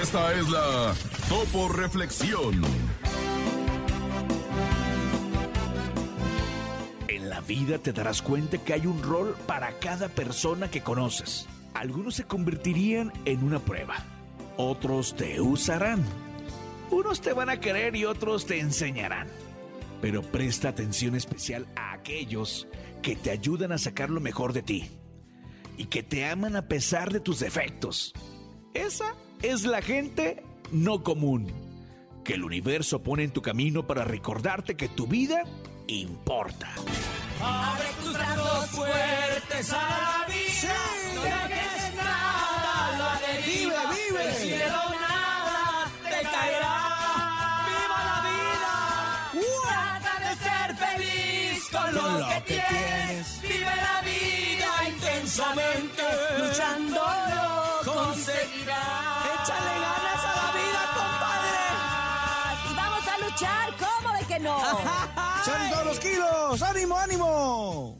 Esta es la Topo Reflexión. En la vida te darás cuenta que hay un rol para cada persona que conoces. Algunos se convertirían en una prueba. Otros te usarán. Unos te van a querer y otros te enseñarán. Pero presta atención especial a aquellos que te ayudan a sacar lo mejor de ti y que te aman a pesar de tus defectos. Esa es la gente no común que el universo pone en tu camino para recordarte que tu vida importa. Abre tus brazos fuertes a la vida. No dejes nada, la deriva. Vive, vive. Del cielo nada te caerá. ¡Viva la vida! Trata de ser feliz con lo, lo que, que tienes. Luchando lo conseguirás. Échale ganas a la vida, Y vamos a luchar, ¿cómo de que no? ¡Salen todos los kilos! ¡Ánimo, ánimo!